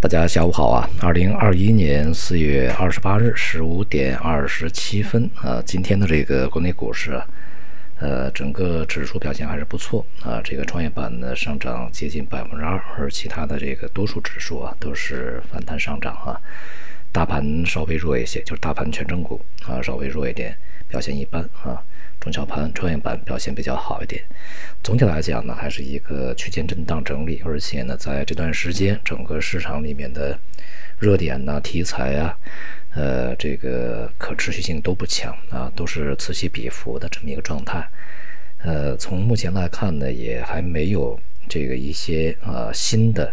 大家下午好啊！二零二一年四月二十八日十五点二十七分啊，今天的这个国内股市啊，呃，整个指数表现还是不错啊。这个创业板呢上涨接近百分之二，而其他的这个多数指数啊都是反弹上涨啊。大盘稍微弱一些，就是大盘权重股啊稍微弱一点，表现一般啊。中小盘、创业板表现比较好一点。总体来讲呢，还是一个区间震荡整理，而且呢，在这段时间，整个市场里面的热点呐、题材啊，呃，这个可持续性都不强啊，都是此起彼伏的这么一个状态。呃，从目前来看呢，也还没有这个一些啊新的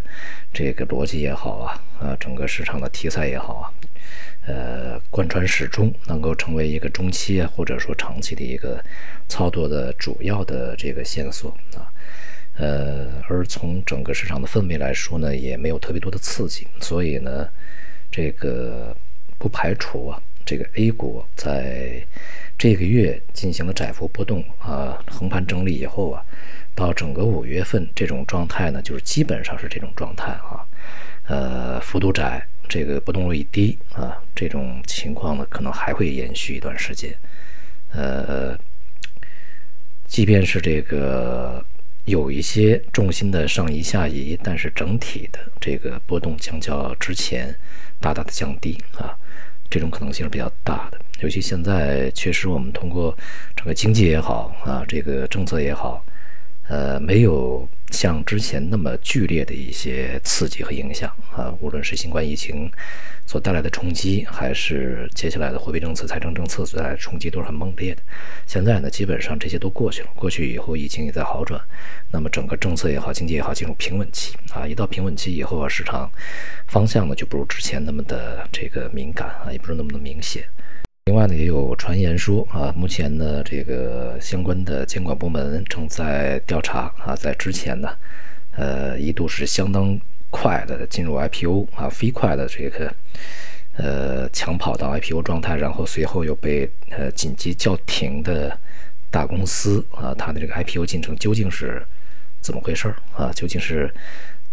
这个逻辑也好啊，啊，整个市场的题材也好啊。呃，贯穿始终，能够成为一个中期啊，或者说长期的一个操作的主要的这个线索啊。呃，而从整个市场的氛围来说呢，也没有特别多的刺激，所以呢，这个不排除啊，这个 A 股在这个月进行了窄幅波动啊，横盘整理以后啊，到整个五月份这种状态呢，就是基本上是这种状态啊，呃，幅度窄。这个波动率低啊，这种情况呢，可能还会延续一段时间。呃，即便是这个有一些重心的上移下移，但是整体的这个波动将较之前大大的降低啊，这种可能性是比较大的。尤其现在确实我们通过整个经济也好啊，这个政策也好。呃，没有像之前那么剧烈的一些刺激和影响啊，无论是新冠疫情所带来的冲击，还是接下来的货币政策、财政政策所带来的冲击，都是很猛烈的。现在呢，基本上这些都过去了，过去以后疫情也在好转，那么整个政策也好，经济也好，进入平稳期啊。一到平稳期以后啊，市场方向呢就不如之前那么的这个敏感啊，也不是那么的明显。另外呢，也有传言说啊，目前呢，这个相关的监管部门正在调查啊，在之前呢，呃，一度是相当快的进入 IPO 啊，飞快的这个呃抢跑到 IPO 状态，然后随后又被呃紧急叫停的大公司啊，它的这个 IPO 进程究竟是怎么回事啊？究竟是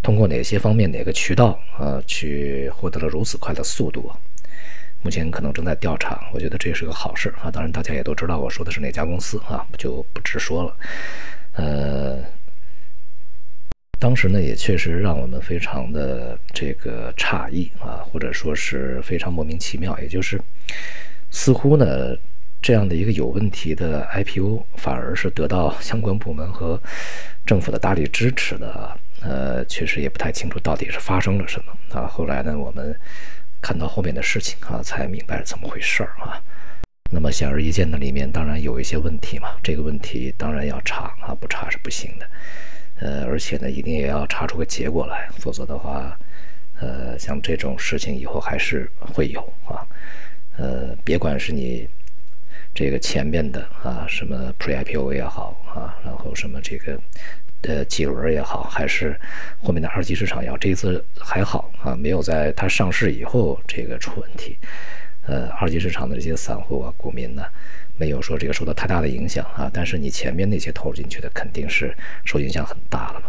通过哪些方面、哪个渠道啊，去获得了如此快的速度？目前可能正在调查，我觉得这是个好事啊。当然，大家也都知道我说的是哪家公司啊，就不直说了。呃，当时呢，也确实让我们非常的这个诧异啊，或者说是非常莫名其妙。也就是似乎呢，这样的一个有问题的 IPO，反而是得到相关部门和政府的大力支持的。呃，确实也不太清楚到底是发生了什么啊。后来呢，我们。看到后面的事情啊，才明白怎么回事儿啊。那么显而易见的里面当然有一些问题嘛，这个问题当然要查啊，不查是不行的。呃，而且呢，一定也要查出个结果来，否则的话，呃，像这种事情以后还是会有啊。呃，别管是你这个前面的啊，什么 Pre-IPO 也好啊，然后什么这个。的几轮也好，还是后面的二级市场也好，这一次还好啊，没有在它上市以后这个出问题。呃，二级市场的这些散户啊、股民呢，没有说这个受到太大的影响啊。但是你前面那些投入进去的，肯定是受影响很大了嘛。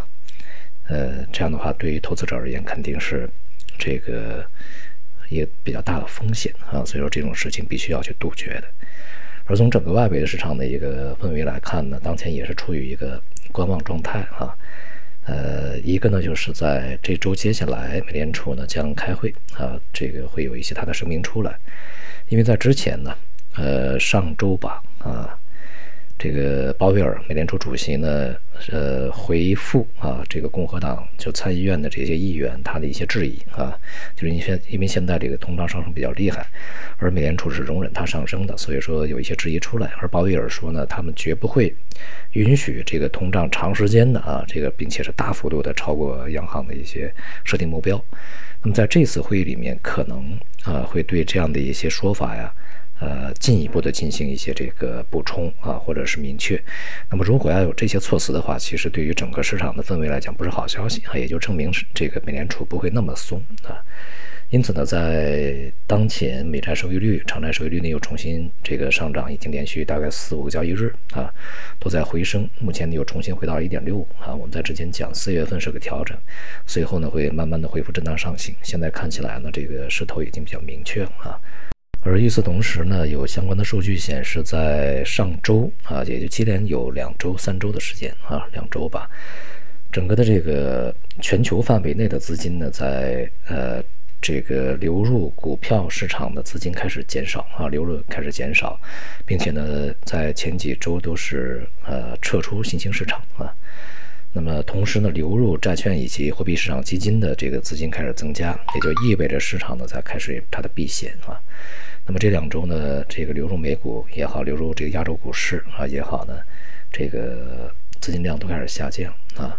呃，这样的话，对于投资者而言，肯定是这个也比较大的风险啊。所以说这种事情必须要去杜绝的。而从整个外围的市场的一个氛围来看呢，当前也是处于一个。观望状态啊，呃，一个呢，就是在这周接下来，美联储呢将开会啊，这个会有一些它的声明出来，因为在之前呢，呃，上周吧啊。这个鲍威尔，美联储主席呢，呃，回复啊，这个共和党就参议院的这些议员他的一些质疑啊，就是因现因为现在这个通胀上升比较厉害，而美联储是容忍它上升的，所以说有一些质疑出来。而鲍威尔说呢，他们绝不会允许这个通胀长时间的啊，这个并且是大幅度的超过央行的一些设定目标。那么在这次会议里面，可能啊，会对这样的一些说法呀。呃，进一步的进行一些这个补充啊，或者是明确。那么，如果要有这些措辞的话，其实对于整个市场的氛围来讲，不是好消息啊，也就证明是这个美联储不会那么松啊。因此呢，在当前美债收益率、长债收益率呢又重新这个上涨，已经连续大概四五个交易日啊都在回升，目前呢又重新回到了一点六啊。我们在之前讲四月份是个调整，随后呢会慢慢的恢复震荡上行。现在看起来呢，这个势头已经比较明确了啊。而与此同时呢，有相关的数据显示，在上周啊，也就接连有两周、三周的时间啊，两周吧，整个的这个全球范围内的资金呢，在呃。这个流入股票市场的资金开始减少啊，流入开始减少，并且呢，在前几周都是呃撤出新兴市场啊。那么同时呢，流入债券以及货币市场基金的这个资金开始增加，也就意味着市场呢在开始它的避险啊。那么这两周呢，这个流入美股也好，流入这个亚洲股市啊也好呢，这个资金量都开始下降啊。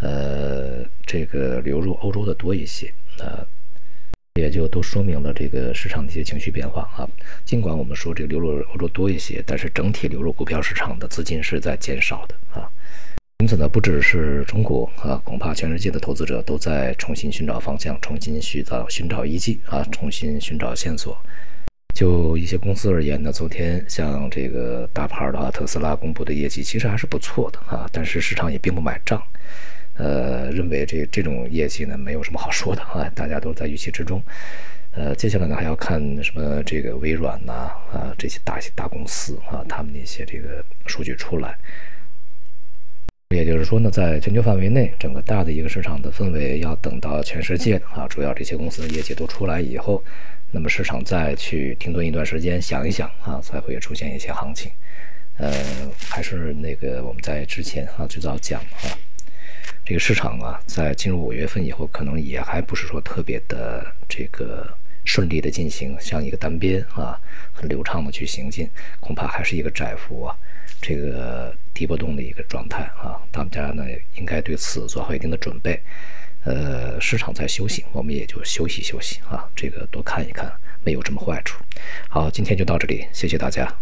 呃，这个流入欧洲的多一些啊。也就都说明了这个市场的一些情绪变化啊。尽管我们说这个流入欧洲多一些，但是整体流入股票市场的资金是在减少的啊。因此呢，不只是中国啊，恐怕全世界的投资者都在重新寻找方向，重新寻找寻找依据啊，重新寻找线索。就一些公司而言呢，昨天像这个大牌的话，特斯拉公布的业绩其实还是不错的啊，但是市场也并不买账。呃，认为这这种业绩呢，没有什么好说的啊，大家都在预期之中。呃，接下来呢，还要看什么这个微软呐啊这些大些大公司啊，他们的一些这个数据出来。也就是说呢，在全球范围内，整个大的一个市场的氛围，要等到全世界啊，主要这些公司的业绩都出来以后，那么市场再去停顿一段时间，想一想啊，才会出现一些行情。呃，还是那个我们在之前啊最早讲啊。这个市场啊，在进入五月份以后，可能也还不是说特别的这个顺利的进行，像一个单边啊，很流畅的去行进，恐怕还是一个窄幅啊，这个低波动的一个状态啊。大家呢应该对此做好一定的准备。呃，市场在休息，我们也就休息休息啊，这个多看一看，没有什么坏处。好，今天就到这里，谢谢大家。